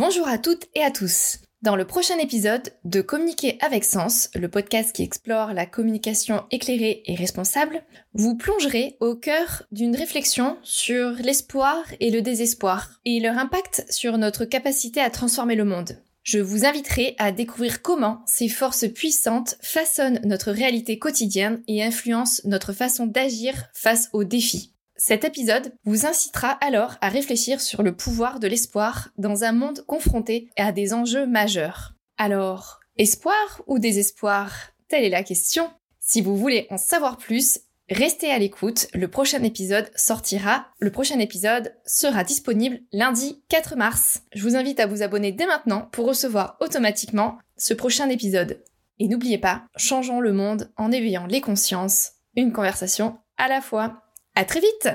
Bonjour à toutes et à tous. Dans le prochain épisode de Communiquer avec Sens, le podcast qui explore la communication éclairée et responsable, vous plongerez au cœur d'une réflexion sur l'espoir et le désespoir et leur impact sur notre capacité à transformer le monde. Je vous inviterai à découvrir comment ces forces puissantes façonnent notre réalité quotidienne et influencent notre façon d'agir face aux défis. Cet épisode vous incitera alors à réfléchir sur le pouvoir de l'espoir dans un monde confronté à des enjeux majeurs. Alors, espoir ou désespoir? Telle est la question. Si vous voulez en savoir plus, restez à l'écoute. Le prochain épisode sortira. Le prochain épisode sera disponible lundi 4 mars. Je vous invite à vous abonner dès maintenant pour recevoir automatiquement ce prochain épisode. Et n'oubliez pas, changeons le monde en éveillant les consciences. Une conversation à la fois. À très vite